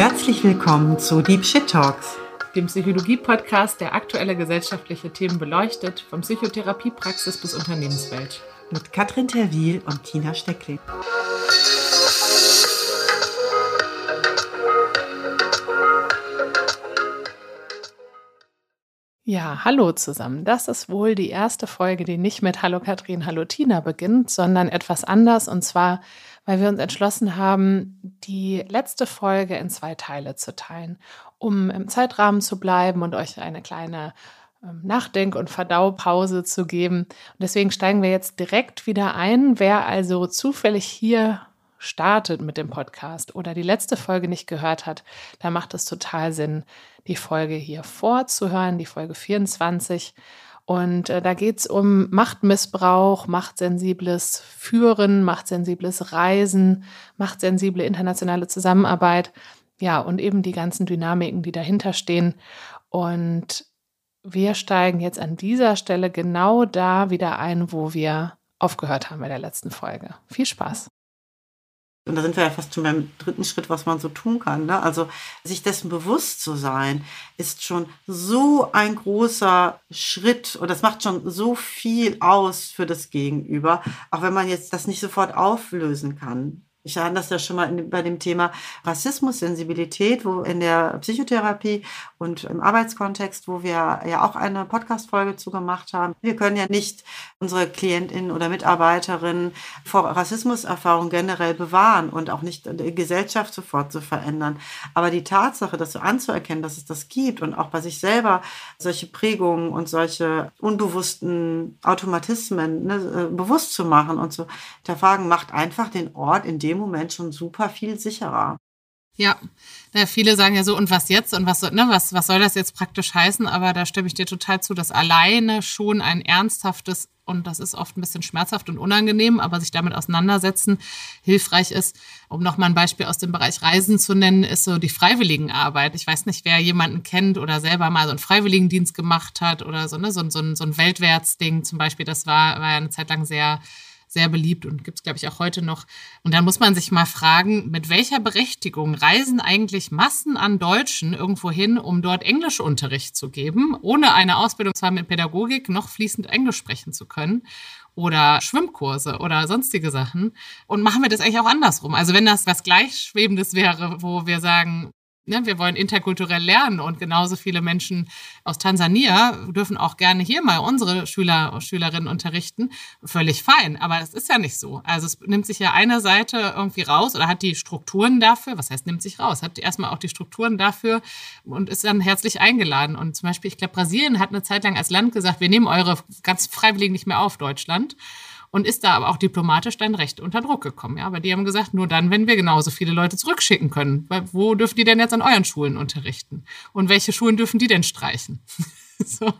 Herzlich willkommen zu Deep Shit Talks, dem Psychologie-Podcast, der aktuelle gesellschaftliche Themen beleuchtet, von Psychotherapiepraxis bis Unternehmenswelt. Mit Katrin Terwil und Tina Steckling. Ja, hallo zusammen. Das ist wohl die erste Folge, die nicht mit Hallo Katrin, Hallo Tina beginnt, sondern etwas anders. Und zwar weil wir uns entschlossen haben, die letzte Folge in zwei Teile zu teilen, um im Zeitrahmen zu bleiben und euch eine kleine ähm, Nachdenk- und Verdaupause zu geben. Und deswegen steigen wir jetzt direkt wieder ein. Wer also zufällig hier startet mit dem Podcast oder die letzte Folge nicht gehört hat, da macht es total Sinn, die Folge hier vorzuhören, die Folge 24. Und äh, da geht es um Machtmissbrauch, machtsensibles Führen, machtsensibles Reisen, machtsensible internationale Zusammenarbeit. Ja, und eben die ganzen Dynamiken, die dahinter stehen. Und wir steigen jetzt an dieser Stelle genau da wieder ein, wo wir aufgehört haben bei der letzten Folge. Viel Spaß. Und da sind wir ja fast schon beim dritten Schritt, was man so tun kann. Ne? Also sich dessen bewusst zu sein, ist schon so ein großer Schritt und das macht schon so viel aus für das Gegenüber, auch wenn man jetzt das nicht sofort auflösen kann. Ich hatte das ja schon mal bei dem Thema Rassismus-Sensibilität, wo in der Psychotherapie und im Arbeitskontext, wo wir ja auch eine Podcast-Folge zu gemacht haben. Wir können ja nicht unsere Klientinnen oder Mitarbeiterinnen vor Rassismuserfahrung generell bewahren und auch nicht die Gesellschaft sofort zu verändern. Aber die Tatsache, das so anzuerkennen, dass es das gibt und auch bei sich selber solche Prägungen und solche unbewussten Automatismen ne, äh, bewusst zu machen und zu hinterfragen, macht einfach den Ort, in dem dem Moment schon super viel sicherer. Ja, ja, viele sagen ja so, und was jetzt und was, ne, was, was soll das jetzt praktisch heißen? Aber da stimme ich dir total zu, dass alleine schon ein ernsthaftes, und das ist oft ein bisschen schmerzhaft und unangenehm, aber sich damit auseinandersetzen hilfreich ist. Um nochmal ein Beispiel aus dem Bereich Reisen zu nennen, ist so die Freiwilligenarbeit. Ich weiß nicht, wer jemanden kennt oder selber mal so einen Freiwilligendienst gemacht hat oder so, ne, so, so, so ein Weltwärtsding zum Beispiel. Das war, war ja eine Zeit lang sehr sehr beliebt und gibt es, glaube ich, auch heute noch. Und dann muss man sich mal fragen, mit welcher Berechtigung reisen eigentlich Massen an Deutschen irgendwo hin, um dort Englischunterricht zu geben, ohne eine Ausbildung zwar mit Pädagogik noch fließend Englisch sprechen zu können oder Schwimmkurse oder sonstige Sachen. Und machen wir das eigentlich auch andersrum? Also wenn das was Gleichschwebendes wäre, wo wir sagen, ne, wir wollen interkulturell lernen und genauso viele Menschen aus Tansania dürfen auch gerne hier mal unsere Schüler und Schülerinnen unterrichten. Völlig fein, aber das ist ja nicht so. Also es nimmt sich ja eine Seite irgendwie raus oder hat die Strukturen dafür, was heißt nimmt sich raus, hat erstmal auch die Strukturen dafür und ist dann herzlich eingeladen. Und zum Beispiel, ich glaube, Brasilien hat eine Zeit lang als Land gesagt, wir nehmen eure ganz Freiwilligen nicht mehr auf, Deutschland und ist da aber auch diplomatisch dann recht unter Druck gekommen. Ja, aber die haben gesagt, nur dann, wenn wir genauso viele Leute zurückschicken können. Weil wo dürfen die denn jetzt an euren Schulen unterrichten? Und welche Schulen dürfen die denn streichen? so.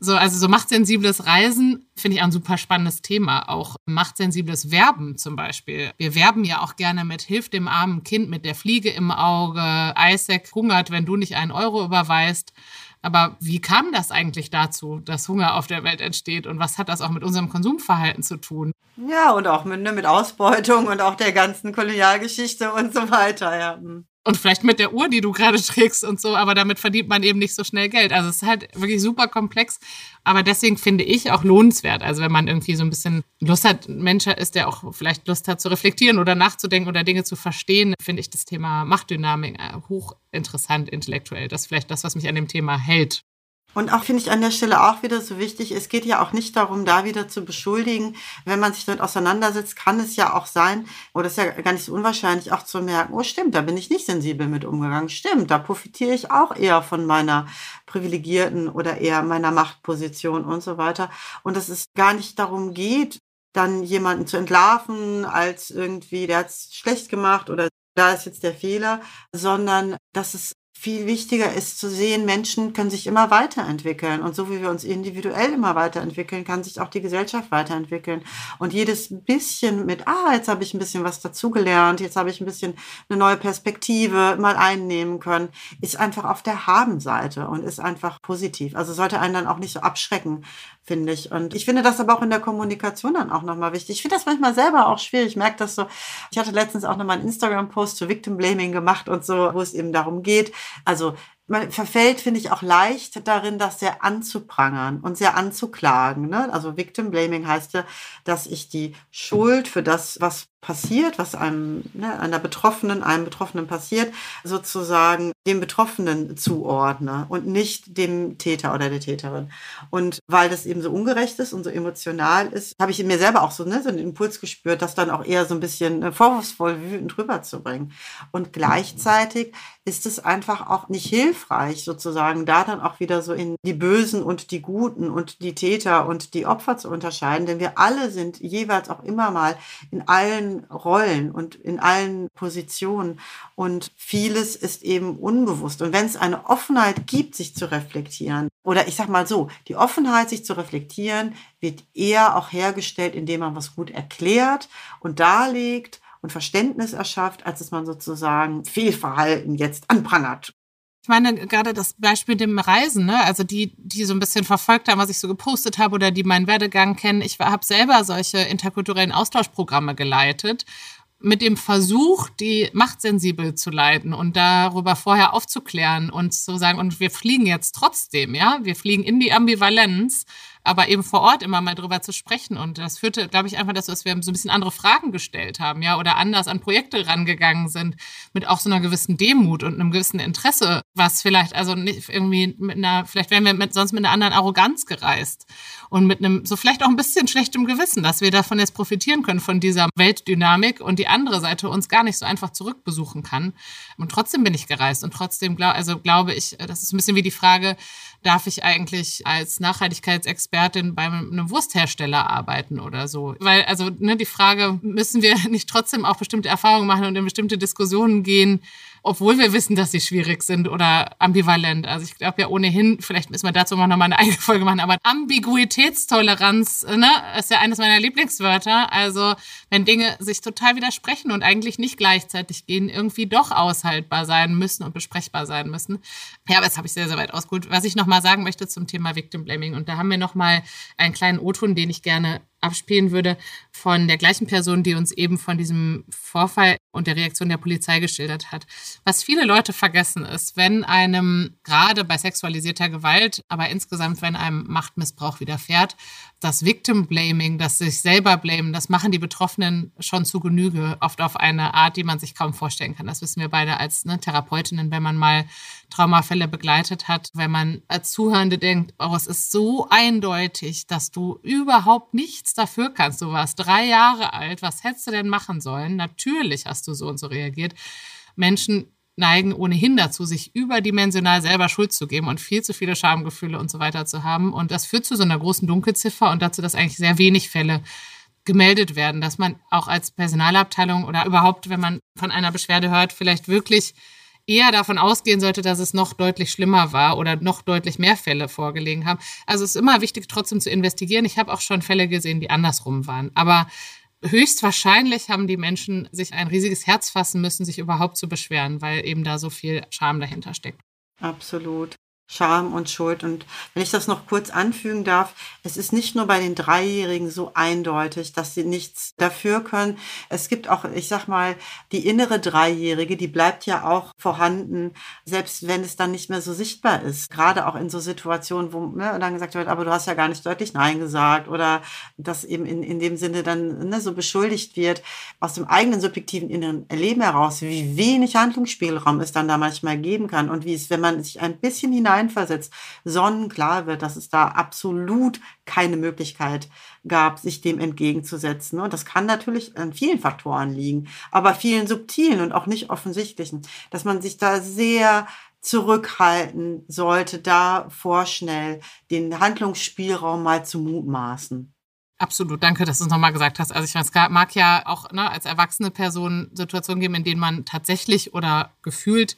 So, also so machtsensibles Reisen finde ich ein super spannendes Thema. Auch machtsensibles Werben zum Beispiel. Wir werben ja auch gerne mit Hilf dem armen Kind mit der Fliege im Auge. Isaac hungert, wenn du nicht einen Euro überweist. Aber wie kam das eigentlich dazu, dass Hunger auf der Welt entsteht und was hat das auch mit unserem Konsumverhalten zu tun? Ja, und auch mit, ne, mit Ausbeutung und auch der ganzen Kolonialgeschichte und so weiter, ja. Und vielleicht mit der Uhr, die du gerade trägst und so, aber damit verdient man eben nicht so schnell Geld. Also es ist halt wirklich super komplex, aber deswegen finde ich auch lohnenswert. Also wenn man irgendwie so ein bisschen Lust hat, Mensch ist, der auch vielleicht Lust hat zu reflektieren oder nachzudenken oder Dinge zu verstehen, finde ich das Thema Machtdynamik äh, hochinteressant intellektuell. Das ist vielleicht das, was mich an dem Thema hält. Und auch finde ich an der Stelle auch wieder so wichtig, es geht ja auch nicht darum, da wieder zu beschuldigen. Wenn man sich damit auseinandersetzt, kann es ja auch sein, oder es ist ja gar nicht so unwahrscheinlich, auch zu merken, oh stimmt, da bin ich nicht sensibel mit umgegangen. Stimmt, da profitiere ich auch eher von meiner privilegierten oder eher meiner Machtposition und so weiter. Und dass es gar nicht darum geht, dann jemanden zu entlarven als irgendwie, der hat es schlecht gemacht oder da ist jetzt der Fehler, sondern dass es viel wichtiger ist zu sehen, Menschen können sich immer weiterentwickeln. Und so wie wir uns individuell immer weiterentwickeln, kann sich auch die Gesellschaft weiterentwickeln. Und jedes bisschen mit, ah, jetzt habe ich ein bisschen was dazugelernt, jetzt habe ich ein bisschen eine neue Perspektive mal einnehmen können, ist einfach auf der Habenseite und ist einfach positiv. Also sollte einen dann auch nicht so abschrecken finde ich. Und ich finde das aber auch in der Kommunikation dann auch nochmal wichtig. Ich finde das manchmal selber auch schwierig. Ich merke das so. Ich hatte letztens auch nochmal einen Instagram-Post zu Victim Blaming gemacht und so, wo es eben darum geht. Also man verfällt, finde ich, auch leicht darin, das sehr anzuprangern und sehr anzuklagen. Ne? Also Victim Blaming heißt ja, dass ich die Schuld für das, was passiert, was einem, ne, einer Betroffenen, einem Betroffenen passiert, sozusagen dem Betroffenen zuordne und nicht dem Täter oder der Täterin. Und weil das eben so ungerecht ist und so emotional ist, habe ich in mir selber auch so, ne, so einen Impuls gespürt, das dann auch eher so ein bisschen äh, vorwurfsvoll wütend rüberzubringen. Und gleichzeitig ist es einfach auch nicht hilfreich, sozusagen da dann auch wieder so in die Bösen und die Guten und die Täter und die Opfer zu unterscheiden, denn wir alle sind jeweils auch immer mal in allen Rollen und in allen Positionen und vieles ist eben unbewusst. Und wenn es eine Offenheit gibt, sich zu reflektieren, oder ich sag mal so, die Offenheit, sich zu reflektieren, wird eher auch hergestellt, indem man was gut erklärt und darlegt und Verständnis erschafft, als dass man sozusagen Fehlverhalten jetzt anprangert. Ich meine, gerade das Beispiel dem Reisen, ne? also die, die so ein bisschen verfolgt haben, was ich so gepostet habe oder die meinen Werdegang kennen. Ich habe selber solche interkulturellen Austauschprogramme geleitet mit dem Versuch, die machtsensibel zu leiten und darüber vorher aufzuklären und zu sagen, und wir fliegen jetzt trotzdem, ja, wir fliegen in die Ambivalenz aber eben vor Ort immer mal drüber zu sprechen. Und das führte, glaube ich, einfach dazu, dass wir so ein bisschen andere Fragen gestellt haben, ja, oder anders an Projekte rangegangen sind, mit auch so einer gewissen Demut und einem gewissen Interesse, was vielleicht, also nicht irgendwie mit einer, vielleicht wären wir mit, sonst mit einer anderen Arroganz gereist und mit einem, so vielleicht auch ein bisschen schlechtem Gewissen, dass wir davon jetzt profitieren können, von dieser Weltdynamik und die andere Seite uns gar nicht so einfach zurückbesuchen kann. Und trotzdem bin ich gereist und trotzdem, glaub, also glaube ich, das ist ein bisschen wie die Frage, darf ich eigentlich als Nachhaltigkeitsexpertin bei einem Wursthersteller arbeiten oder so? Weil, also, ne, die Frage, müssen wir nicht trotzdem auch bestimmte Erfahrungen machen und in bestimmte Diskussionen gehen, obwohl wir wissen, dass sie schwierig sind oder ambivalent. Also ich glaube ja ohnehin, vielleicht müssen wir dazu mal nochmal eine eigene Folge machen, aber Ambiguitätstoleranz ne, ist ja eines meiner Lieblingswörter. Also wenn Dinge sich total widersprechen und eigentlich nicht gleichzeitig gehen, irgendwie doch aushaltbar sein müssen und besprechbar sein müssen. Ja, aber jetzt habe ich sehr, sehr weit ausgeholt. Was ich nochmal sagen möchte zum Thema Victim Blaming und da haben wir nochmal einen kleinen O-Ton, den ich gerne abspielen würde, von der gleichen Person, die uns eben von diesem Vorfall und der Reaktion der Polizei geschildert hat. Was viele Leute vergessen ist, wenn einem gerade bei sexualisierter Gewalt, aber insgesamt, wenn einem Machtmissbrauch widerfährt, das Victim Blaming, das sich selber blamen, das machen die Betroffenen schon zu Genüge, oft auf eine Art, die man sich kaum vorstellen kann. Das wissen wir beide als ne, Therapeutinnen, wenn man mal Traumafälle begleitet hat, wenn man als Zuhörende denkt, oh, es ist so eindeutig, dass du überhaupt nichts dafür kannst. Du warst drei Jahre alt, was hättest du denn machen sollen? Natürlich hast du so und so reagiert. Menschen neigen ohnehin dazu, sich überdimensional selber Schuld zu geben und viel zu viele Schamgefühle und so weiter zu haben. Und das führt zu so einer großen Dunkelziffer und dazu, dass eigentlich sehr wenig Fälle gemeldet werden, dass man auch als Personalabteilung oder überhaupt, wenn man von einer Beschwerde hört, vielleicht wirklich eher davon ausgehen sollte, dass es noch deutlich schlimmer war oder noch deutlich mehr Fälle vorgelegen haben. Also es ist immer wichtig, trotzdem zu investigieren. Ich habe auch schon Fälle gesehen, die andersrum waren. Aber höchstwahrscheinlich haben die Menschen sich ein riesiges Herz fassen müssen, sich überhaupt zu beschweren, weil eben da so viel Scham dahinter steckt. Absolut. Scham und Schuld. Und wenn ich das noch kurz anfügen darf, es ist nicht nur bei den Dreijährigen so eindeutig, dass sie nichts dafür können. Es gibt auch, ich sag mal, die innere Dreijährige, die bleibt ja auch vorhanden, selbst wenn es dann nicht mehr so sichtbar ist. Gerade auch in so Situationen, wo ne, dann gesagt wird, aber du hast ja gar nicht deutlich Nein gesagt oder das eben in, in dem Sinne dann ne, so beschuldigt wird, aus dem eigenen subjektiven inneren Erleben heraus, wie wenig Handlungsspielraum es dann da manchmal geben kann und wie es, wenn man sich ein bisschen hinein hineinversetzt, sonnenklar wird, dass es da absolut keine Möglichkeit gab, sich dem entgegenzusetzen. Und das kann natürlich an vielen Faktoren liegen, aber vielen subtilen und auch nicht offensichtlichen, dass man sich da sehr zurückhalten sollte, da vorschnell den Handlungsspielraum mal zu mutmaßen. Absolut, danke, dass du es nochmal gesagt hast. Also ich meine, es mag ja auch ne, als erwachsene Person Situationen geben, in denen man tatsächlich oder gefühlt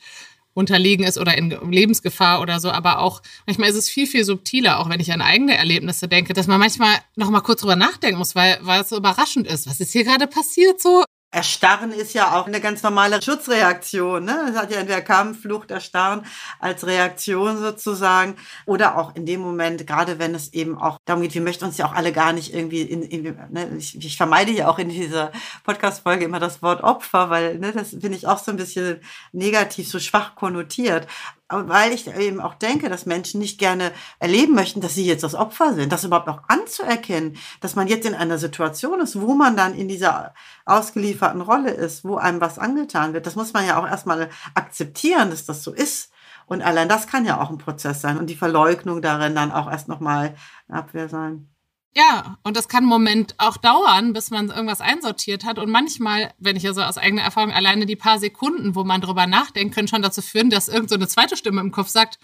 unterlegen ist oder in Lebensgefahr oder so, aber auch manchmal ist es viel, viel subtiler, auch wenn ich an eigene Erlebnisse denke, dass man manchmal noch mal kurz drüber nachdenken muss, weil, weil es so überraschend ist. Was ist hier gerade passiert so? Erstarren ist ja auch eine ganz normale Schutzreaktion. Ne? Es hat ja entweder Kampf, Flucht, Erstarren als Reaktion sozusagen. Oder auch in dem Moment, gerade wenn es eben auch darum geht, wir möchten uns ja auch alle gar nicht irgendwie in, in ne? ich, ich vermeide ja auch in dieser Podcast-Folge immer das Wort Opfer, weil ne, das finde ich auch so ein bisschen negativ, so schwach konnotiert weil ich eben auch denke, dass Menschen nicht gerne erleben möchten, dass sie jetzt das Opfer sind, das überhaupt auch anzuerkennen, dass man jetzt in einer Situation ist, wo man dann in dieser ausgelieferten Rolle ist, wo einem was angetan wird. Das muss man ja auch erstmal akzeptieren, dass das so ist. Und allein das kann ja auch ein Prozess sein und die Verleugnung darin dann auch erst nochmal Abwehr sein. Ja, und das kann einen Moment auch dauern, bis man irgendwas einsortiert hat. Und manchmal, wenn ich ja so aus eigener Erfahrung alleine die paar Sekunden, wo man drüber nachdenkt, können schon dazu führen, dass irgend so eine zweite Stimme im Kopf sagt,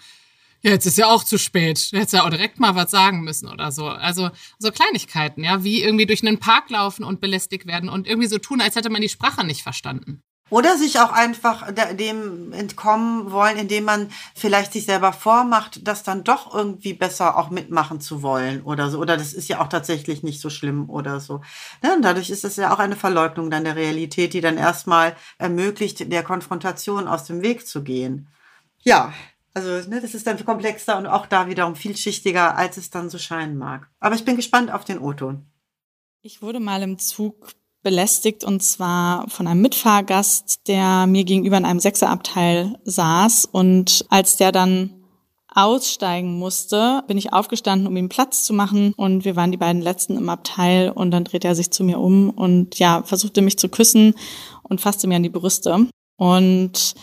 ja, jetzt ist ja auch zu spät. Hättest ja auch direkt mal was sagen müssen oder so. Also so Kleinigkeiten, ja, wie irgendwie durch einen Park laufen und belästigt werden und irgendwie so tun, als hätte man die Sprache nicht verstanden. Oder sich auch einfach dem entkommen wollen, indem man vielleicht sich selber vormacht, das dann doch irgendwie besser auch mitmachen zu wollen oder so. Oder das ist ja auch tatsächlich nicht so schlimm oder so. Ja, und dadurch ist es ja auch eine Verleugnung dann der Realität, die dann erstmal ermöglicht, der Konfrontation aus dem Weg zu gehen. Ja, also ne, das ist dann komplexer und auch da wiederum vielschichtiger, als es dann so scheinen mag. Aber ich bin gespannt auf den O-Ton. Ich wurde mal im Zug belästigt und zwar von einem Mitfahrgast, der mir gegenüber in einem Sechserabteil saß. Und als der dann aussteigen musste, bin ich aufgestanden, um ihm Platz zu machen. Und wir waren die beiden letzten im Abteil. Und dann drehte er sich zu mir um und ja, versuchte mich zu küssen und fasste mir an die Brüste. Und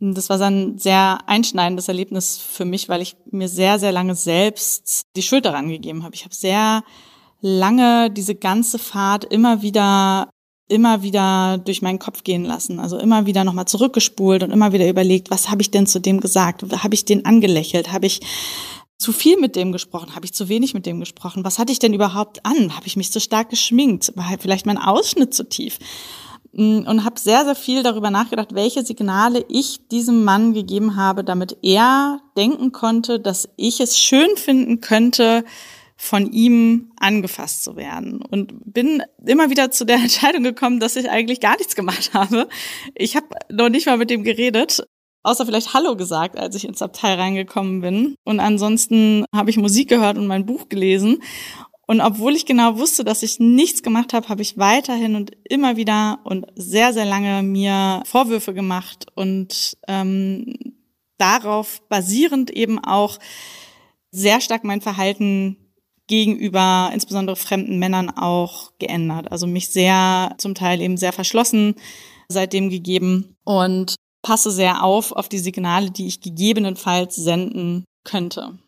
das war ein sehr einschneidendes Erlebnis für mich, weil ich mir sehr, sehr lange selbst die Schuld daran gegeben habe. Ich habe sehr lange diese ganze Fahrt immer wieder immer wieder durch meinen Kopf gehen lassen. Also immer wieder nochmal zurückgespult und immer wieder überlegt, was habe ich denn zu dem gesagt? Habe ich den angelächelt? Habe ich zu viel mit dem gesprochen? Habe ich zu wenig mit dem gesprochen? Was hatte ich denn überhaupt an? Habe ich mich zu stark geschminkt? War halt vielleicht mein Ausschnitt zu tief? Mm, und habe sehr, sehr viel darüber nachgedacht, welche Signale ich diesem Mann gegeben habe, damit er denken konnte, dass ich es schön finden könnte, von ihm angefasst zu werden. Und bin immer wieder zu der Entscheidung gekommen, dass ich eigentlich gar nichts gemacht habe. Ich habe noch nicht mal mit dem geredet, außer vielleicht Hallo gesagt, als ich ins Abteil reingekommen bin. Und ansonsten habe ich Musik gehört und mein Buch gelesen. Und obwohl ich genau wusste, dass ich nichts gemacht habe, habe ich weiterhin und immer wieder und sehr, sehr lange mir Vorwürfe gemacht und ähm, darauf basierend eben auch sehr stark mein Verhalten gegenüber insbesondere fremden Männern auch geändert. Also mich sehr, zum Teil eben sehr verschlossen seitdem gegeben und passe sehr auf auf die Signale, die ich gegebenenfalls senden könnte.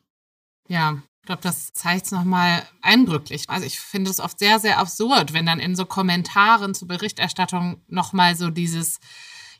Ja, ich glaube, das zeigt es nochmal eindrücklich. Also ich finde es oft sehr, sehr absurd, wenn dann in so Kommentaren zur Berichterstattung nochmal so dieses,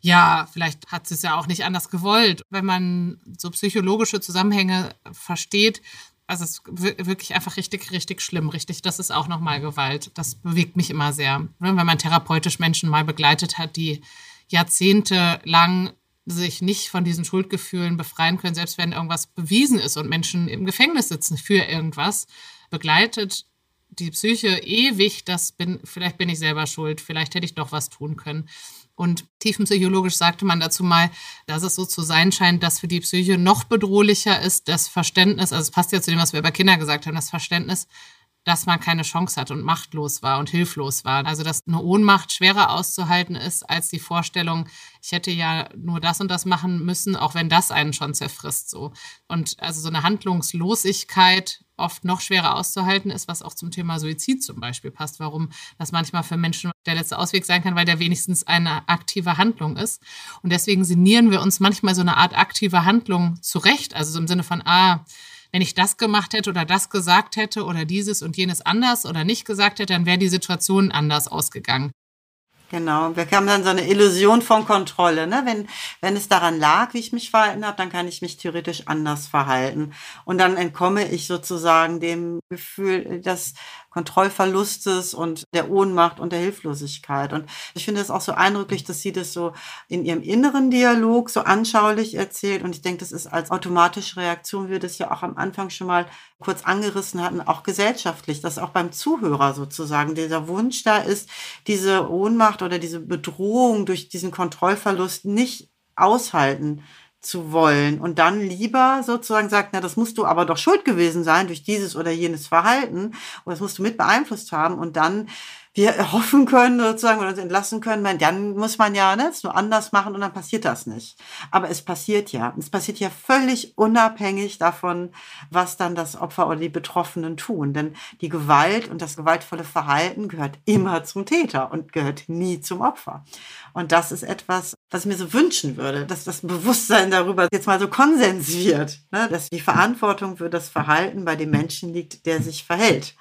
ja, vielleicht hat sie es ja auch nicht anders gewollt. Wenn man so psychologische Zusammenhänge versteht, also es ist wirklich einfach richtig, richtig schlimm, richtig. Das ist auch nochmal Gewalt. Das bewegt mich immer sehr. Ne, wenn man therapeutisch Menschen mal begleitet hat, die jahrzehntelang sich nicht von diesen Schuldgefühlen befreien können, selbst wenn irgendwas bewiesen ist und Menschen im Gefängnis sitzen für irgendwas, begleitet die Psyche ewig, das bin, vielleicht bin ich selber schuld, vielleicht hätte ich doch was tun können. Und tiefenpsychologisch sagte man dazu mal, dass es so zu sein scheint, dass für die Psyche noch bedrohlicher ist das Verständnis, also es passt ja zu dem, was wir über Kinder gesagt haben, das Verständnis, dass man keine Chance hat und machtlos war und hilflos war. Also dass eine Ohnmacht schwerer auszuhalten ist als die Vorstellung, ich hätte ja nur das und das machen müssen, auch wenn das einen schon zerfrisst so. Und also so eine Handlungslosigkeit oft noch schwerer auszuhalten ist, was auch zum Thema Suizid zum Beispiel passt, warum das manchmal für Menschen der letzte Ausweg sein kann, weil der wenigstens eine aktive Handlung ist. Und deswegen sinnieren wir uns manchmal so eine Art aktive Handlung zurecht, also so im Sinne von, ah, wenn ich das gemacht hätte oder das gesagt hätte oder dieses und jenes anders oder nicht gesagt hätte, dann wäre die Situation anders ausgegangen. Genau, wir haben dann so eine Illusion von Kontrolle. Ne? Wenn, wenn es daran lag, wie ich mich verhalten habe, dann kann ich mich theoretisch anders verhalten. Und dann entkomme ich sozusagen dem Gefühl, dass Kontrollverlustes und der Ohnmacht und der Hilflosigkeit. Und ich finde es auch so eindrücklich, dass sie das so in ihrem inneren Dialog so anschaulich erzählt. Und ich denke, das ist als automatische Reaktion, wie wir das ja auch am Anfang schon mal kurz angerissen hatten, auch gesellschaftlich, dass auch beim Zuhörer sozusagen dieser Wunsch da ist, diese Ohnmacht oder diese Bedrohung durch diesen Kontrollverlust nicht aushalten zu wollen. Und dann lieber sozusagen sagt, na, das musst du aber doch schuld gewesen sein durch dieses oder jenes Verhalten. Und das musst du mit beeinflusst haben. Und dann wir erhoffen können sozusagen oder uns entlassen können, dann muss man ja ne, es nur anders machen und dann passiert das nicht. Aber es passiert ja. Es passiert ja völlig unabhängig davon, was dann das Opfer oder die Betroffenen tun. Denn die Gewalt und das gewaltvolle Verhalten gehört immer zum Täter und gehört nie zum Opfer. Und das ist etwas, was ich mir so wünschen würde, dass das Bewusstsein darüber jetzt mal so Konsens wird, ne? dass die Verantwortung für das Verhalten bei dem Menschen liegt, der sich verhält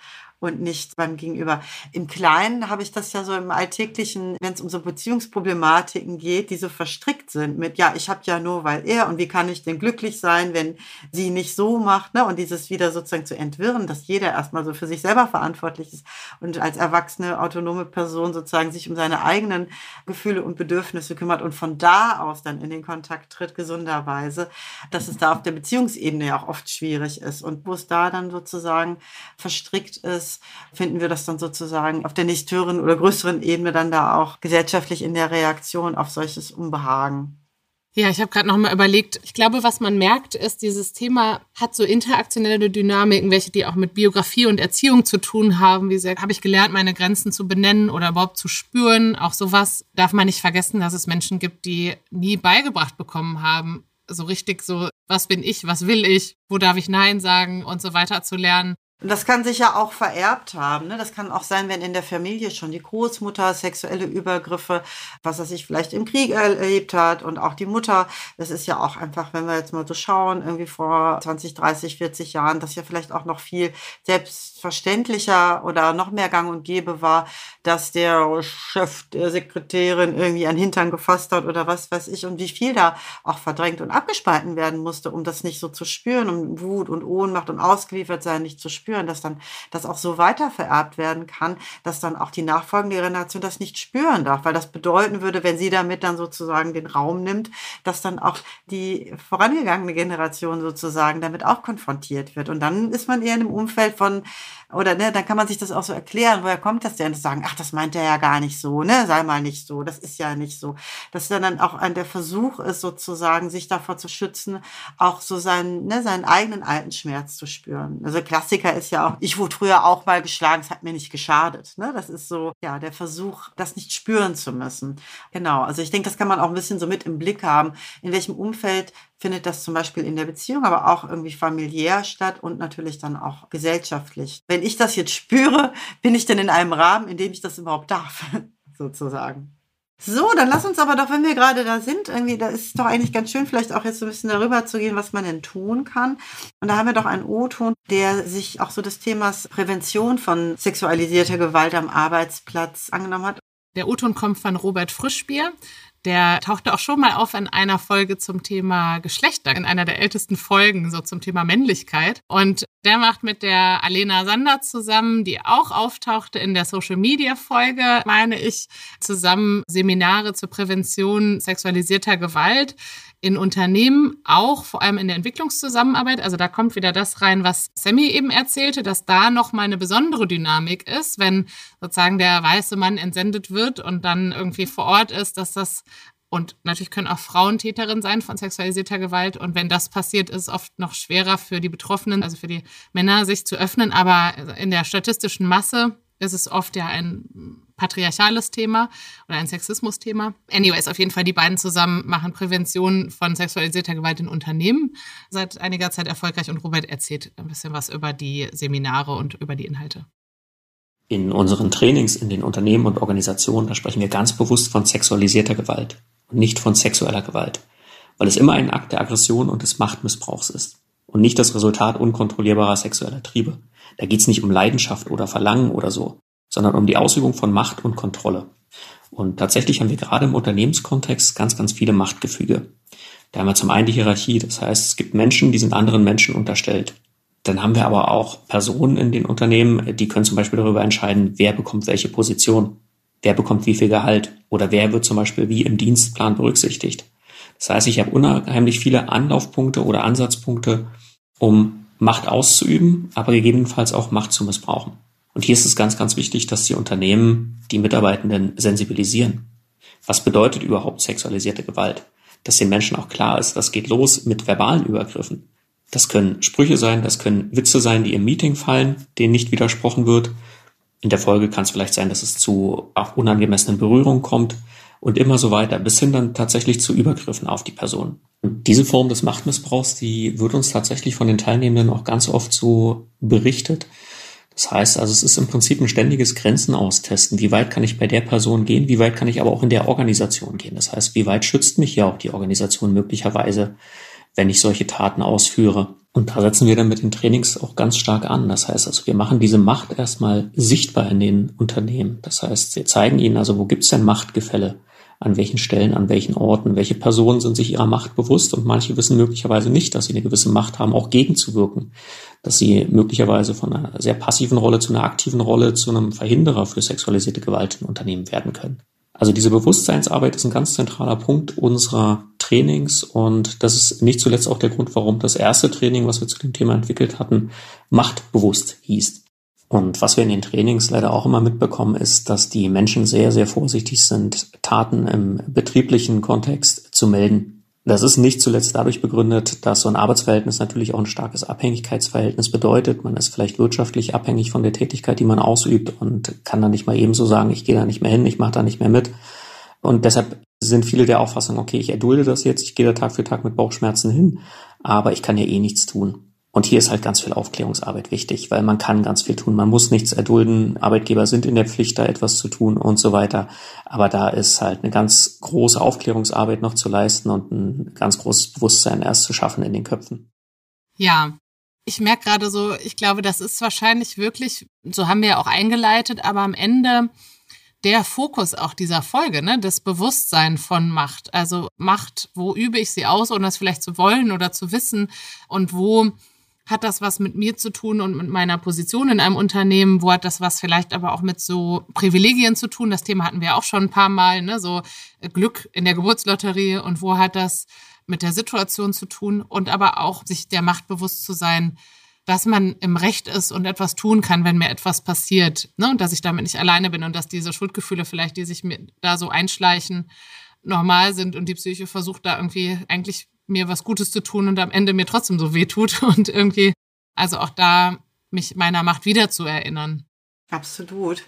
und nicht beim Gegenüber. Im Kleinen habe ich das ja so im Alltäglichen, wenn es um so Beziehungsproblematiken geht, die so verstrickt sind mit, ja, ich habe ja nur, weil er und wie kann ich denn glücklich sein, wenn sie nicht so macht, ne? Und dieses wieder sozusagen zu entwirren, dass jeder erstmal so für sich selber verantwortlich ist und als erwachsene, autonome Person sozusagen sich um seine eigenen Gefühle und Bedürfnisse kümmert und von da aus dann in den Kontakt tritt, gesunderweise, dass es da auf der Beziehungsebene ja auch oft schwierig ist und wo es da dann sozusagen verstrickt ist, finden wir das dann sozusagen auf der nicht höheren oder größeren Ebene dann da auch gesellschaftlich in der Reaktion auf solches Unbehagen. Ja, ich habe gerade noch mal überlegt. Ich glaube, was man merkt, ist, dieses Thema hat so interaktionelle Dynamiken, welche die auch mit Biografie und Erziehung zu tun haben. Wie sehr habe ich gelernt, meine Grenzen zu benennen oder überhaupt zu spüren? Auch sowas darf man nicht vergessen, dass es Menschen gibt, die nie beigebracht bekommen haben, so richtig so, was bin ich, was will ich, wo darf ich Nein sagen und so weiter zu lernen. Und das kann sich ja auch vererbt haben. Ne? Das kann auch sein, wenn in der Familie schon die Großmutter sexuelle Übergriffe, was er sich vielleicht im Krieg erlebt hat und auch die Mutter. Das ist ja auch einfach, wenn wir jetzt mal so schauen, irgendwie vor 20, 30, 40 Jahren, dass ja vielleicht auch noch viel selbstverständlicher oder noch mehr gang und gäbe war, dass der Chef der Sekretärin irgendwie ein Hintern gefasst hat oder was weiß ich und wie viel da auch verdrängt und abgespalten werden musste, um das nicht so zu spüren, um Wut und Ohnmacht und ausgeliefert sein nicht zu spüren spüren, dass dann das auch so weiter vererbt werden kann, dass dann auch die nachfolgende Generation das nicht spüren darf, weil das bedeuten würde, wenn sie damit dann sozusagen den Raum nimmt, dass dann auch die vorangegangene Generation sozusagen damit auch konfrontiert wird. Und dann ist man eher in einem Umfeld von, oder ne, dann kann man sich das auch so erklären, woher kommt das denn? Und sagen, ach, das meint er ja gar nicht so, ne, sei mal nicht so, das ist ja nicht so. Dass dann, dann auch der Versuch ist, sozusagen, sich davor zu schützen, auch so seinen, ne, seinen eigenen alten Schmerz zu spüren. Also Klassiker ist ja auch, ich wurde früher auch mal geschlagen, es hat mir nicht geschadet. Ne? Das ist so, ja, der Versuch, das nicht spüren zu müssen. Genau, also ich denke, das kann man auch ein bisschen so mit im Blick haben, in welchem Umfeld findet das zum Beispiel in der Beziehung, aber auch irgendwie familiär statt und natürlich dann auch gesellschaftlich. Wenn ich das jetzt spüre, bin ich denn in einem Rahmen, in dem ich das überhaupt darf, sozusagen. So, dann lass uns aber doch, wenn wir gerade da sind, irgendwie, da ist es doch eigentlich ganz schön, vielleicht auch jetzt so ein bisschen darüber zu gehen, was man denn tun kann. Und da haben wir doch einen O-Ton, der sich auch so des Themas Prävention von sexualisierter Gewalt am Arbeitsplatz angenommen hat. Der O-Ton kommt von Robert Frischbier. Der tauchte auch schon mal auf in einer Folge zum Thema Geschlechter, in einer der ältesten Folgen, so zum Thema Männlichkeit. Und der macht mit der Alena Sander zusammen, die auch auftauchte in der Social Media Folge, meine ich, zusammen Seminare zur Prävention sexualisierter Gewalt in Unternehmen, auch vor allem in der Entwicklungszusammenarbeit. Also da kommt wieder das rein, was Sammy eben erzählte, dass da nochmal eine besondere Dynamik ist, wenn sozusagen der weiße Mann entsendet wird und dann irgendwie vor Ort ist, dass das und natürlich können auch Frauen Täterin sein von sexualisierter Gewalt. Und wenn das passiert, ist es oft noch schwerer für die Betroffenen, also für die Männer, sich zu öffnen. Aber in der statistischen Masse ist es oft ja ein patriarchales Thema oder ein Sexismus-Thema. Anyways, auf jeden Fall die beiden zusammen machen Prävention von sexualisierter Gewalt in Unternehmen seit einiger Zeit erfolgreich und Robert erzählt ein bisschen was über die Seminare und über die Inhalte. In unseren Trainings in den Unternehmen und Organisationen, da sprechen wir ganz bewusst von sexualisierter Gewalt und nicht von sexueller Gewalt, weil es immer ein Akt der Aggression und des Machtmissbrauchs ist und nicht das Resultat unkontrollierbarer sexueller Triebe. Da geht es nicht um Leidenschaft oder Verlangen oder so, sondern um die Ausübung von Macht und Kontrolle. Und tatsächlich haben wir gerade im Unternehmenskontext ganz, ganz viele Machtgefüge. Da haben wir zum einen die Hierarchie, das heißt, es gibt Menschen, die sind anderen Menschen unterstellt. Dann haben wir aber auch Personen in den Unternehmen, die können zum Beispiel darüber entscheiden, wer bekommt welche Position, wer bekommt wie viel Gehalt oder wer wird zum Beispiel wie im Dienstplan berücksichtigt. Das heißt, ich habe unheimlich viele Anlaufpunkte oder Ansatzpunkte, um Macht auszuüben, aber gegebenenfalls auch Macht zu missbrauchen. Und hier ist es ganz, ganz wichtig, dass die Unternehmen die Mitarbeitenden sensibilisieren. Was bedeutet überhaupt sexualisierte Gewalt? Dass den Menschen auch klar ist, das geht los mit verbalen Übergriffen. Das können Sprüche sein, das können Witze sein, die im Meeting fallen, denen nicht widersprochen wird. In der Folge kann es vielleicht sein, dass es zu unangemessenen Berührungen kommt und immer so weiter, bis hin dann tatsächlich zu Übergriffen auf die Person. Und diese Form des Machtmissbrauchs, die wird uns tatsächlich von den Teilnehmenden auch ganz oft so berichtet. Das heißt also, es ist im Prinzip ein ständiges Grenzen austesten. Wie weit kann ich bei der Person gehen? Wie weit kann ich aber auch in der Organisation gehen? Das heißt, wie weit schützt mich ja auch die Organisation möglicherweise, wenn ich solche Taten ausführe? Und da setzen wir dann mit den Trainings auch ganz stark an. Das heißt also, wir machen diese Macht erstmal sichtbar in den Unternehmen. Das heißt, wir zeigen ihnen also, wo gibt es denn Machtgefälle? An welchen Stellen, an welchen Orten, welche Personen sind sich ihrer Macht bewusst und manche wissen möglicherweise nicht, dass sie eine gewisse Macht haben, auch gegenzuwirken, dass sie möglicherweise von einer sehr passiven Rolle zu einer aktiven Rolle, zu einem Verhinderer für sexualisierte Gewalt in Unternehmen werden können. Also diese Bewusstseinsarbeit ist ein ganz zentraler Punkt unserer Trainings und das ist nicht zuletzt auch der Grund, warum das erste Training, was wir zu dem Thema entwickelt hatten, machtbewusst hieß. Und was wir in den Trainings leider auch immer mitbekommen, ist, dass die Menschen sehr, sehr vorsichtig sind, Taten im betrieblichen Kontext zu melden. Das ist nicht zuletzt dadurch begründet, dass so ein Arbeitsverhältnis natürlich auch ein starkes Abhängigkeitsverhältnis bedeutet. Man ist vielleicht wirtschaftlich abhängig von der Tätigkeit, die man ausübt und kann dann nicht mal ebenso sagen, ich gehe da nicht mehr hin, ich mache da nicht mehr mit. Und deshalb sind viele der Auffassung, okay, ich erdulde das jetzt, ich gehe da Tag für Tag mit Bauchschmerzen hin, aber ich kann ja eh nichts tun. Und hier ist halt ganz viel Aufklärungsarbeit wichtig, weil man kann ganz viel tun. Man muss nichts erdulden. Arbeitgeber sind in der Pflicht, da etwas zu tun und so weiter. Aber da ist halt eine ganz große Aufklärungsarbeit noch zu leisten und ein ganz großes Bewusstsein erst zu schaffen in den Köpfen. Ja, ich merke gerade so, ich glaube, das ist wahrscheinlich wirklich, so haben wir ja auch eingeleitet, aber am Ende der Fokus auch dieser Folge, ne, das Bewusstsein von Macht. Also Macht, wo übe ich sie aus, ohne das vielleicht zu wollen oder zu wissen und wo hat das was mit mir zu tun und mit meiner Position in einem Unternehmen? Wo hat das was vielleicht aber auch mit so Privilegien zu tun? Das Thema hatten wir auch schon ein paar Mal, ne? so Glück in der Geburtslotterie und wo hat das mit der Situation zu tun und aber auch sich der Macht bewusst zu sein, dass man im Recht ist und etwas tun kann, wenn mir etwas passiert, ne? und dass ich damit nicht alleine bin und dass diese Schuldgefühle vielleicht, die sich mir da so einschleichen, normal sind und die Psyche versucht da irgendwie eigentlich mir was Gutes zu tun und am Ende mir trotzdem so weh tut und irgendwie, also auch da mich meiner Macht wieder zu erinnern. Absolut.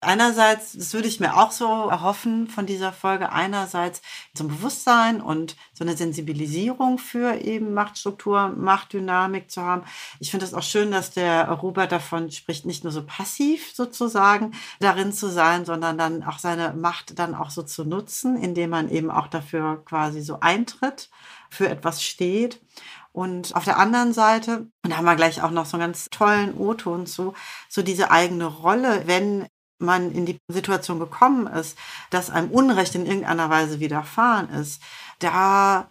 Einerseits, das würde ich mir auch so erhoffen von dieser Folge, einerseits zum Bewusstsein und so eine Sensibilisierung für eben Machtstruktur, Machtdynamik zu haben. Ich finde es auch schön, dass der Robert davon spricht, nicht nur so passiv sozusagen darin zu sein, sondern dann auch seine Macht dann auch so zu nutzen, indem man eben auch dafür quasi so eintritt für etwas steht. Und auf der anderen Seite, und da haben wir gleich auch noch so einen ganz tollen O-Ton zu, so diese eigene Rolle, wenn man in die Situation gekommen ist, dass einem Unrecht in irgendeiner Weise widerfahren ist, da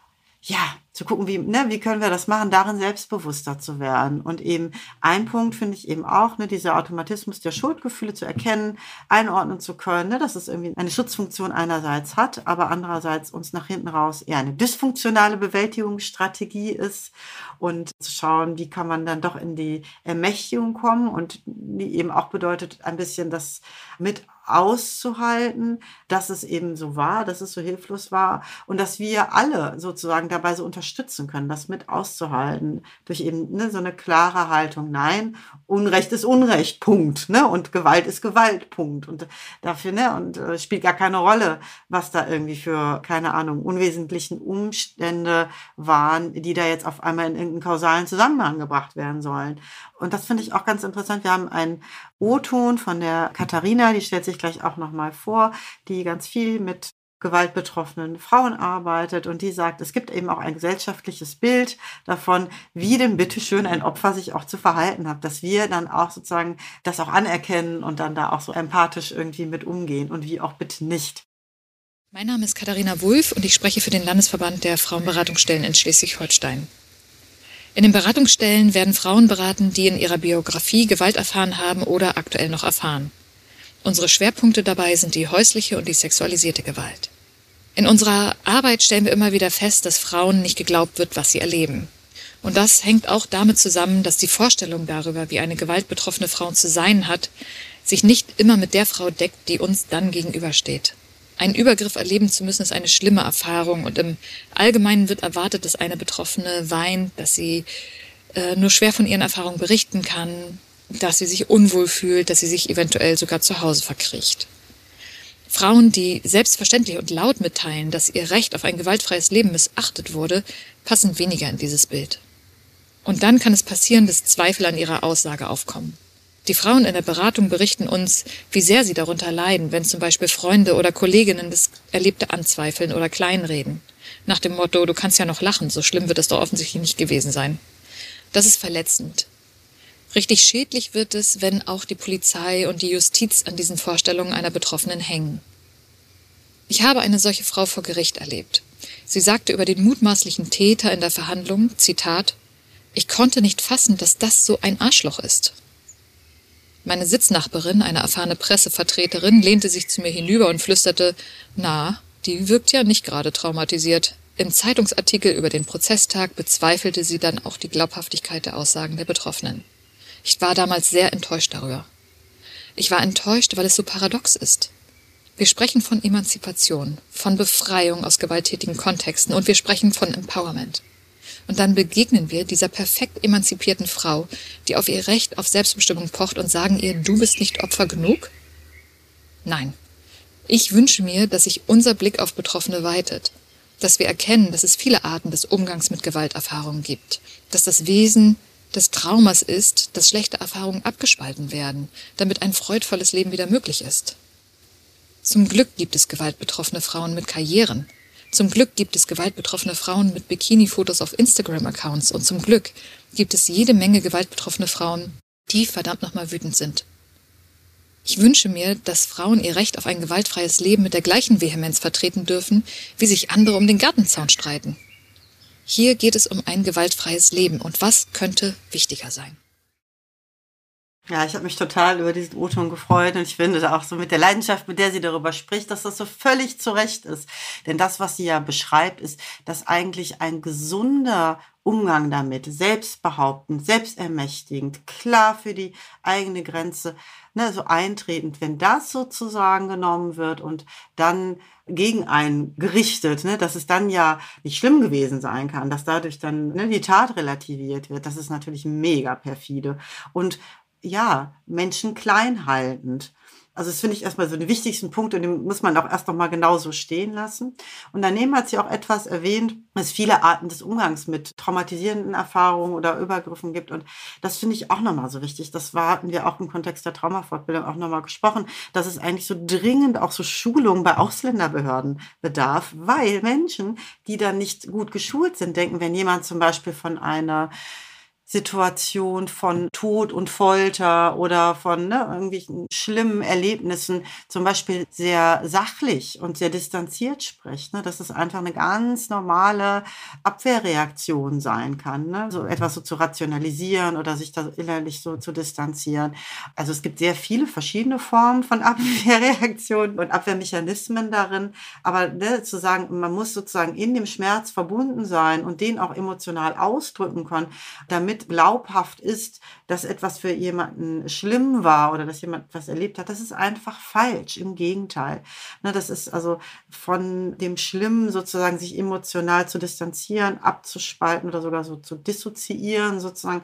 ja, zu gucken, wie, ne, wie können wir das machen, darin selbstbewusster zu werden. Und eben ein Punkt finde ich eben auch, ne, dieser Automatismus der Schuldgefühle zu erkennen, einordnen zu können, ne, dass es irgendwie eine Schutzfunktion einerseits hat, aber andererseits uns nach hinten raus eher eine dysfunktionale Bewältigungsstrategie ist und zu schauen, wie kann man dann doch in die Ermächtigung kommen und die eben auch bedeutet, ein bisschen das mit auszuhalten, dass es eben so war, dass es so hilflos war und dass wir alle sozusagen dabei so unterstützen können, das mit auszuhalten, durch eben ne, so eine klare Haltung. Nein, Unrecht ist Unrecht, Punkt. Ne? Und Gewalt ist Gewalt, Punkt. Und dafür, ne, und äh, spielt gar keine Rolle, was da irgendwie für, keine Ahnung, unwesentlichen Umstände waren, die da jetzt auf einmal in irgendeinen kausalen Zusammenhang gebracht werden sollen. Und das finde ich auch ganz interessant. Wir haben einen O-Ton von der Katharina, die stellt sich gleich auch nochmal vor, die ganz viel mit gewaltbetroffenen Frauen arbeitet und die sagt, es gibt eben auch ein gesellschaftliches Bild davon, wie denn bitteschön ein Opfer sich auch zu verhalten hat, dass wir dann auch sozusagen das auch anerkennen und dann da auch so empathisch irgendwie mit umgehen und wie auch bitte nicht. Mein Name ist Katharina Wulff und ich spreche für den Landesverband der Frauenberatungsstellen in Schleswig-Holstein. In den Beratungsstellen werden Frauen beraten, die in ihrer Biografie Gewalt erfahren haben oder aktuell noch erfahren. Unsere Schwerpunkte dabei sind die häusliche und die sexualisierte Gewalt. In unserer Arbeit stellen wir immer wieder fest, dass Frauen nicht geglaubt wird, was sie erleben. Und das hängt auch damit zusammen, dass die Vorstellung darüber, wie eine gewaltbetroffene Frau zu sein hat, sich nicht immer mit der Frau deckt, die uns dann gegenübersteht. Einen Übergriff erleben zu müssen, ist eine schlimme Erfahrung und im Allgemeinen wird erwartet, dass eine Betroffene weint, dass sie äh, nur schwer von ihren Erfahrungen berichten kann, dass sie sich unwohl fühlt, dass sie sich eventuell sogar zu Hause verkriecht. Frauen, die selbstverständlich und laut mitteilen, dass ihr Recht auf ein gewaltfreies Leben missachtet wurde, passen weniger in dieses Bild. Und dann kann es passieren, dass Zweifel an ihrer Aussage aufkommen. Die Frauen in der Beratung berichten uns, wie sehr sie darunter leiden, wenn zum Beispiel Freunde oder Kolleginnen das Erlebte anzweifeln oder kleinreden. Nach dem Motto, du kannst ja noch lachen, so schlimm wird es doch offensichtlich nicht gewesen sein. Das ist verletzend. Richtig schädlich wird es, wenn auch die Polizei und die Justiz an diesen Vorstellungen einer Betroffenen hängen. Ich habe eine solche Frau vor Gericht erlebt. Sie sagte über den mutmaßlichen Täter in der Verhandlung, Zitat, ich konnte nicht fassen, dass das so ein Arschloch ist. Meine Sitznachbarin, eine erfahrene Pressevertreterin, lehnte sich zu mir hinüber und flüsterte, na, die wirkt ja nicht gerade traumatisiert. Im Zeitungsartikel über den Prozesstag bezweifelte sie dann auch die Glaubhaftigkeit der Aussagen der Betroffenen. Ich war damals sehr enttäuscht darüber. Ich war enttäuscht, weil es so paradox ist. Wir sprechen von Emanzipation, von Befreiung aus gewalttätigen Kontexten und wir sprechen von Empowerment. Und dann begegnen wir dieser perfekt emanzipierten Frau, die auf ihr Recht auf Selbstbestimmung pocht und sagen ihr, du bist nicht Opfer genug? Nein. Ich wünsche mir, dass sich unser Blick auf Betroffene weitet, dass wir erkennen, dass es viele Arten des Umgangs mit Gewalterfahrungen gibt, dass das Wesen des Traumas ist, dass schlechte Erfahrungen abgespalten werden, damit ein freudvolles Leben wieder möglich ist. Zum Glück gibt es gewaltbetroffene Frauen mit Karrieren, zum Glück gibt es gewaltbetroffene Frauen mit Bikini-Fotos auf Instagram-Accounts und zum Glück gibt es jede Menge gewaltbetroffene Frauen, die verdammt nochmal wütend sind. Ich wünsche mir, dass Frauen ihr Recht auf ein gewaltfreies Leben mit der gleichen Vehemenz vertreten dürfen, wie sich andere um den Gartenzaun streiten. Hier geht es um ein gewaltfreies Leben und was könnte wichtiger sein? Ja, ich habe mich total über diesen O-Ton gefreut und ich finde auch so mit der Leidenschaft, mit der sie darüber spricht, dass das so völlig zurecht ist. Denn das, was sie ja beschreibt, ist, dass eigentlich ein gesunder Umgang damit, selbstbehauptend, selbstermächtigend, klar für die eigene Grenze, ne, so eintretend, wenn das sozusagen genommen wird und dann gegen einen gerichtet, ne, dass es dann ja nicht schlimm gewesen sein kann, dass dadurch dann ne, die Tat relativiert wird, das ist natürlich mega perfide. Und ja, Menschen klein haltend. Also das finde ich erstmal so den wichtigsten Punkt und den muss man auch erst noch mal genau so stehen lassen. Und daneben hat sie auch etwas erwähnt, dass es viele Arten des Umgangs mit traumatisierenden Erfahrungen oder Übergriffen gibt. Und das finde ich auch nochmal so wichtig. Das war, hatten wir auch im Kontext der Traumafortbildung auch nochmal gesprochen, dass es eigentlich so dringend auch so Schulungen bei Ausländerbehörden bedarf, weil Menschen, die dann nicht gut geschult sind, denken, wenn jemand zum Beispiel von einer Situation von Tod und Folter oder von ne, irgendwelchen schlimmen Erlebnissen zum Beispiel sehr sachlich und sehr distanziert spricht. Ne, dass es einfach eine ganz normale Abwehrreaktion sein kann. Ne? So etwas so zu rationalisieren oder sich da innerlich so zu distanzieren. Also es gibt sehr viele verschiedene Formen von Abwehrreaktionen und Abwehrmechanismen darin. Aber ne, zu sagen, man muss sozusagen in dem Schmerz verbunden sein und den auch emotional ausdrücken können, damit damit glaubhaft ist, dass etwas für jemanden schlimm war oder dass jemand was erlebt hat, das ist einfach falsch. Im Gegenteil. Ne, das ist also von dem Schlimmen sozusagen sich emotional zu distanzieren, abzuspalten oder sogar so zu dissoziieren sozusagen.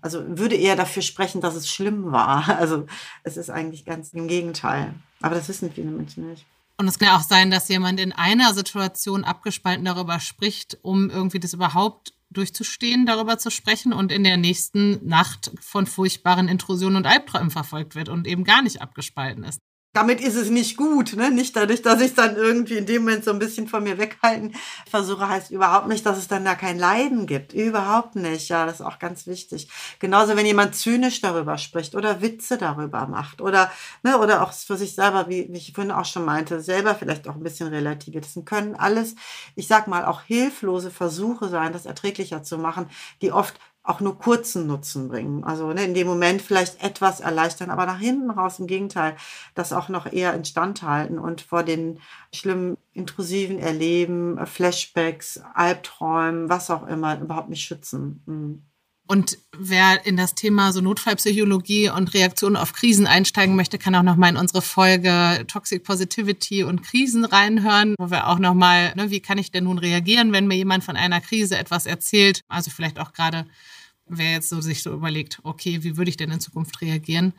Also würde eher dafür sprechen, dass es schlimm war. Also es ist eigentlich ganz im Gegenteil. Aber das wissen viele Menschen nicht. Und es kann auch sein, dass jemand in einer Situation abgespalten darüber spricht, um irgendwie das überhaupt durchzustehen, darüber zu sprechen und in der nächsten Nacht von furchtbaren Intrusionen und Albträumen verfolgt wird und eben gar nicht abgespalten ist damit ist es nicht gut, ne? Nicht dadurch, dass ich dann irgendwie in dem Moment so ein bisschen von mir weghalten versuche, heißt überhaupt nicht, dass es dann da kein Leiden gibt. Überhaupt nicht. Ja, das ist auch ganz wichtig. Genauso, wenn jemand zynisch darüber spricht oder Witze darüber macht oder, ne, oder auch für sich selber, wie, wie ich vorhin auch schon meinte, selber vielleicht auch ein bisschen relativiert. Das können alles, ich sag mal, auch hilflose Versuche sein, das erträglicher zu machen, die oft auch nur kurzen Nutzen bringen. Also ne, in dem Moment vielleicht etwas erleichtern, aber nach hinten raus im Gegenteil, das auch noch eher instand halten und vor den schlimmen intrusiven Erleben, Flashbacks, Albträumen, was auch immer, überhaupt nicht schützen. Mhm. Und wer in das Thema so Notfallpsychologie und Reaktionen auf Krisen einsteigen möchte, kann auch noch mal in unsere Folge Toxic Positivity und Krisen reinhören, wo wir auch noch mal, ne, wie kann ich denn nun reagieren, wenn mir jemand von einer Krise etwas erzählt? Also vielleicht auch gerade wer jetzt so sich so überlegt, okay, wie würde ich denn in Zukunft reagieren?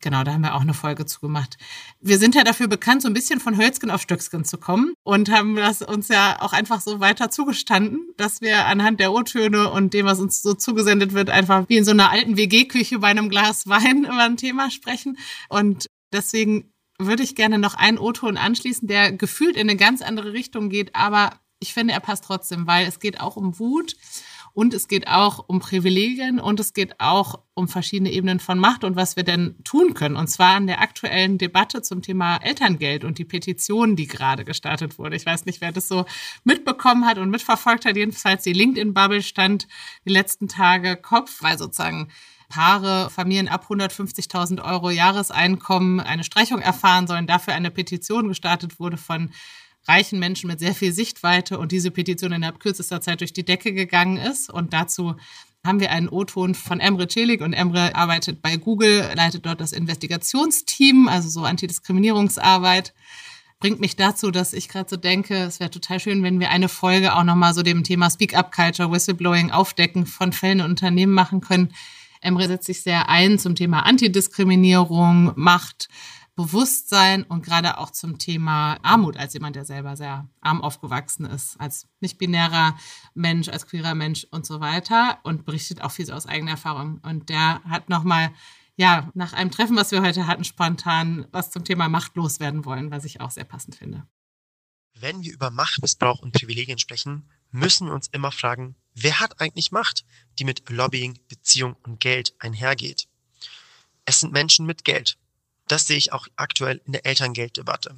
Genau, da haben wir auch eine Folge zu gemacht. Wir sind ja dafür bekannt, so ein bisschen von Hölzgen auf Stöcksken zu kommen und haben das uns ja auch einfach so weiter zugestanden, dass wir anhand der O-Töne und dem, was uns so zugesendet wird, einfach wie in so einer alten WG-Küche bei einem Glas Wein über ein Thema sprechen. Und deswegen würde ich gerne noch einen O-Ton anschließen, der gefühlt in eine ganz andere Richtung geht, aber ich finde, er passt trotzdem, weil es geht auch um Wut und es geht auch um Privilegien und es geht auch um verschiedene Ebenen von Macht und was wir denn tun können. Und zwar an der aktuellen Debatte zum Thema Elterngeld und die Petition, die gerade gestartet wurde. Ich weiß nicht, wer das so mitbekommen hat und mitverfolgt hat. Jedenfalls die LinkedIn-Bubble stand die letzten Tage Kopf, weil sozusagen Paare, Familien ab 150.000 Euro Jahreseinkommen eine Streichung erfahren sollen. Dafür eine Petition gestartet wurde von reichen Menschen mit sehr viel Sichtweite und diese Petition innerhalb kürzester Zeit durch die Decke gegangen ist. Und dazu haben wir einen O-Ton von Emre Celik und Emre arbeitet bei Google, leitet dort das Investigationsteam, also so Antidiskriminierungsarbeit. Bringt mich dazu, dass ich gerade so denke, es wäre total schön, wenn wir eine Folge auch nochmal so dem Thema Speak-up-Culture, Whistleblowing, Aufdecken von Fällen und Unternehmen machen können. Emre setzt sich sehr ein zum Thema Antidiskriminierung, Macht, Bewusstsein und gerade auch zum Thema Armut als jemand, der selber sehr arm aufgewachsen ist, als nicht-binärer Mensch, als queerer Mensch und so weiter und berichtet auch viel aus eigener Erfahrung. Und der hat nochmal, ja, nach einem Treffen, was wir heute hatten, spontan was zum Thema Macht loswerden wollen, was ich auch sehr passend finde. Wenn wir über Machtmissbrauch und Privilegien sprechen, müssen wir uns immer fragen, wer hat eigentlich Macht, die mit Lobbying, Beziehung und Geld einhergeht? Es sind Menschen mit Geld, das sehe ich auch aktuell in der Elterngelddebatte.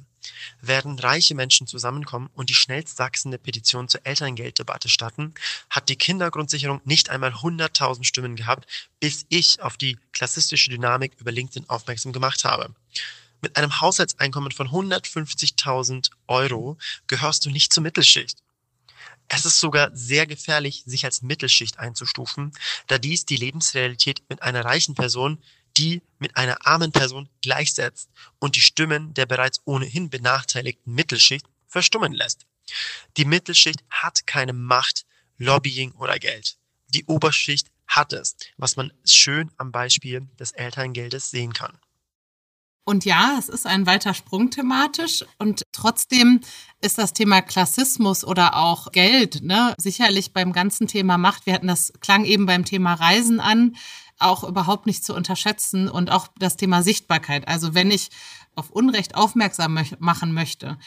Werden reiche Menschen zusammenkommen und die schnellst wachsende Petition zur Elterngelddebatte starten, hat die Kindergrundsicherung nicht einmal 100.000 Stimmen gehabt, bis ich auf die klassistische Dynamik über LinkedIn aufmerksam gemacht habe. Mit einem Haushaltseinkommen von 150.000 Euro gehörst du nicht zur Mittelschicht. Es ist sogar sehr gefährlich, sich als Mittelschicht einzustufen, da dies die Lebensrealität mit einer reichen Person die mit einer armen Person gleichsetzt und die Stimmen der bereits ohnehin benachteiligten Mittelschicht verstummen lässt. Die Mittelschicht hat keine Macht, Lobbying oder Geld. Die Oberschicht hat es, was man schön am Beispiel des Elterngeldes sehen kann. Und ja, es ist ein weiter Sprung thematisch und trotzdem ist das Thema Klassismus oder auch Geld ne, sicherlich beim ganzen Thema Macht. Wir hatten das klang eben beim Thema Reisen an auch überhaupt nicht zu unterschätzen und auch das Thema Sichtbarkeit. Also wenn ich auf Unrecht aufmerksam machen möchte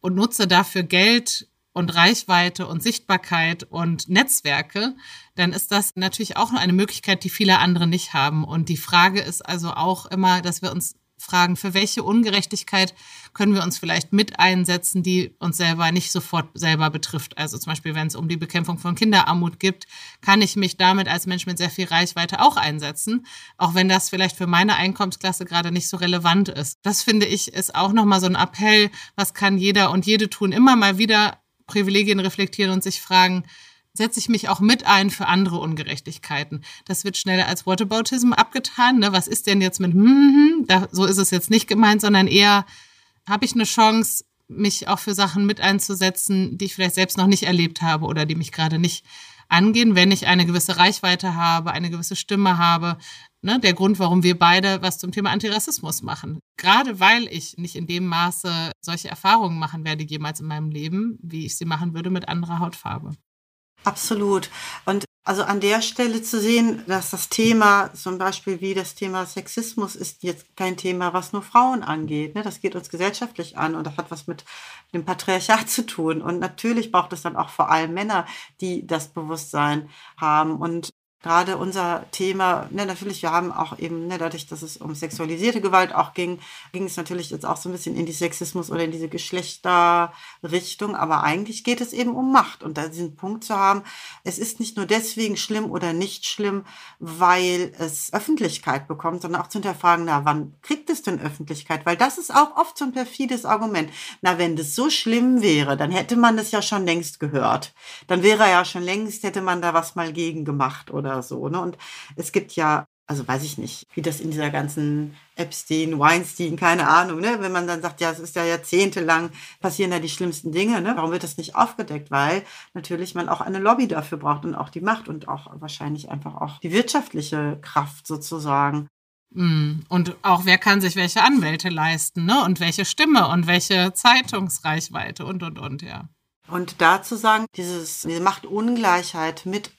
und nutze dafür Geld und Reichweite und Sichtbarkeit und Netzwerke, dann ist das natürlich auch eine Möglichkeit, die viele andere nicht haben. Und die Frage ist also auch immer, dass wir uns fragen, für welche Ungerechtigkeit können wir uns vielleicht mit einsetzen, die uns selber nicht sofort selber betrifft. Also zum Beispiel, wenn es um die Bekämpfung von Kinderarmut gibt, kann ich mich damit als Mensch mit sehr viel Reichweite auch einsetzen, auch wenn das vielleicht für meine Einkommensklasse gerade nicht so relevant ist. Das finde ich ist auch nochmal so ein Appell, was kann jeder und jede tun, immer mal wieder Privilegien reflektieren und sich fragen, setze ich mich auch mit ein für andere Ungerechtigkeiten. Das wird schneller als Whataboutism abgetan. Ne? Was ist denn jetzt mit, hm, hm, hm, da, so ist es jetzt nicht gemeint, sondern eher, habe ich eine Chance, mich auch für Sachen mit einzusetzen, die ich vielleicht selbst noch nicht erlebt habe oder die mich gerade nicht angehen, wenn ich eine gewisse Reichweite habe, eine gewisse Stimme habe. Ne, der Grund, warum wir beide was zum Thema Antirassismus machen. Gerade weil ich nicht in dem Maße solche Erfahrungen machen werde jemals in meinem Leben, wie ich sie machen würde mit anderer Hautfarbe. Absolut. Und also an der Stelle zu sehen, dass das Thema, zum Beispiel wie das Thema Sexismus, ist jetzt kein Thema, was nur Frauen angeht. Ne? Das geht uns gesellschaftlich an und das hat was mit dem Patriarchat zu tun. Und natürlich braucht es dann auch vor allem Männer, die das Bewusstsein haben. Und gerade unser Thema, ne, natürlich, wir haben auch eben, ne, dadurch, dass es um sexualisierte Gewalt auch ging, ging es natürlich jetzt auch so ein bisschen in die Sexismus oder in diese Geschlechterrichtung, aber eigentlich geht es eben um Macht und da diesen Punkt zu haben, es ist nicht nur deswegen schlimm oder nicht schlimm, weil es Öffentlichkeit bekommt, sondern auch zu hinterfragen, na, wann kriegt es denn Öffentlichkeit? Weil das ist auch oft so ein perfides Argument. Na, wenn das so schlimm wäre, dann hätte man das ja schon längst gehört. Dann wäre ja schon längst, hätte man da was mal gegen gemacht oder so. Ne? Und es gibt ja, also weiß ich nicht, wie das in dieser ganzen Epstein, Weinstein, keine Ahnung, ne? wenn man dann sagt, ja, es ist ja jahrzehntelang passieren da die schlimmsten Dinge, ne? warum wird das nicht aufgedeckt? Weil natürlich man auch eine Lobby dafür braucht und auch die Macht und auch wahrscheinlich einfach auch die wirtschaftliche Kraft sozusagen. Mm, und auch wer kann sich welche Anwälte leisten, ne? Und welche Stimme und welche Zeitungsreichweite und und und, ja. Und dazu sagen, dieses, diese Machtungleichheit mit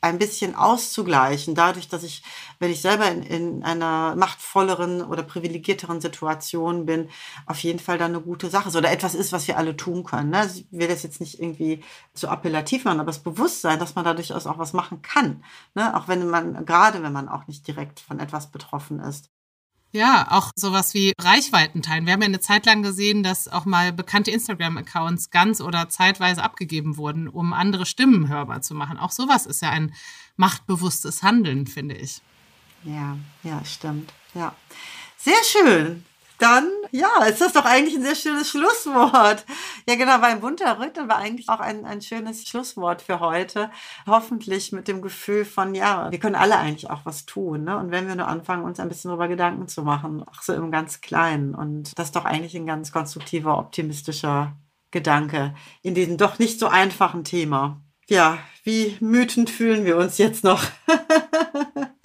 ein bisschen auszugleichen, dadurch, dass ich, wenn ich selber in, in einer machtvolleren oder privilegierteren Situation bin, auf jeden Fall dann eine gute Sache ist oder etwas ist, was wir alle tun können. Ne? Ich will das jetzt nicht irgendwie so appellativ machen, aber das Bewusstsein, dass man da durchaus auch was machen kann. Ne? Auch wenn man, gerade wenn man auch nicht direkt von etwas betroffen ist. Ja, auch sowas wie Reichweiten teilen. Wir haben ja eine Zeit lang gesehen, dass auch mal bekannte Instagram-Accounts ganz oder zeitweise abgegeben wurden, um andere Stimmen hörbar zu machen. Auch sowas ist ja ein machtbewusstes Handeln, finde ich. Ja, ja, stimmt. Ja. Sehr schön dann, ja, ist das doch eigentlich ein sehr schönes Schlusswort. Ja, genau, weil ein bunter Rücken war eigentlich auch ein, ein schönes Schlusswort für heute. Hoffentlich mit dem Gefühl von, ja, wir können alle eigentlich auch was tun. Ne? Und wenn wir nur anfangen, uns ein bisschen darüber Gedanken zu machen, auch so im ganz Kleinen. Und das ist doch eigentlich ein ganz konstruktiver, optimistischer Gedanke in diesem doch nicht so einfachen Thema. Ja, wie mütend fühlen wir uns jetzt noch?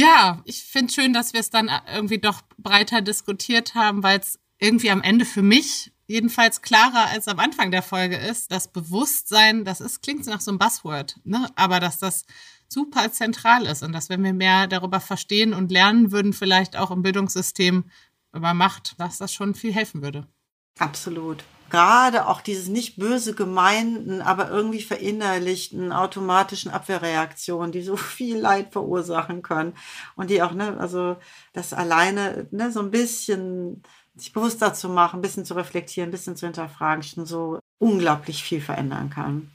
Ja, ich finde schön, dass wir es dann irgendwie doch breiter diskutiert haben, weil es irgendwie am Ende für mich jedenfalls klarer als am Anfang der Folge ist. Das Bewusstsein, das ist, klingt nach so einem Buzzword, ne? aber dass das super zentral ist und dass wenn wir mehr darüber verstehen und lernen würden, vielleicht auch im Bildungssystem über Macht, dass das schon viel helfen würde. Absolut gerade auch dieses nicht böse gemeinten, aber irgendwie verinnerlichten automatischen Abwehrreaktionen, die so viel Leid verursachen können und die auch, ne, also das alleine, ne, so ein bisschen sich bewusst dazu machen, ein bisschen zu reflektieren, ein bisschen zu hinterfragen, schon so unglaublich viel verändern kann.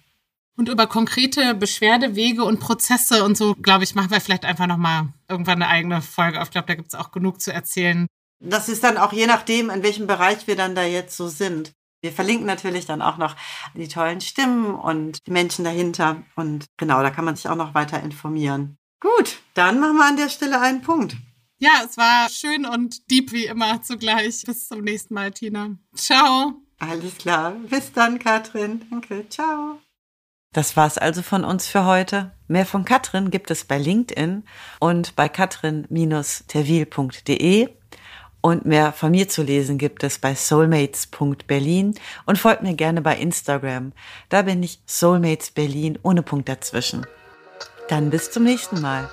Und über konkrete Beschwerdewege und Prozesse und so, glaube ich, machen wir vielleicht einfach nochmal irgendwann eine eigene Folge auf. Ich glaube, da gibt es auch genug zu erzählen. Das ist dann auch je nachdem, in welchem Bereich wir dann da jetzt so sind. Wir verlinken natürlich dann auch noch die tollen Stimmen und die Menschen dahinter. Und genau, da kann man sich auch noch weiter informieren. Gut, dann machen wir an der Stelle einen Punkt. Ja, es war schön und deep wie immer zugleich. Bis zum nächsten Mal, Tina. Ciao. Alles klar. Bis dann, Katrin. Danke. Ciao. Das war's also von uns für heute. Mehr von Katrin gibt es bei LinkedIn und bei katrin-terwil.de. Und mehr von mir zu lesen gibt es bei soulmates.berlin und folgt mir gerne bei Instagram. Da bin ich Soulmates Berlin ohne Punkt dazwischen. Dann bis zum nächsten Mal.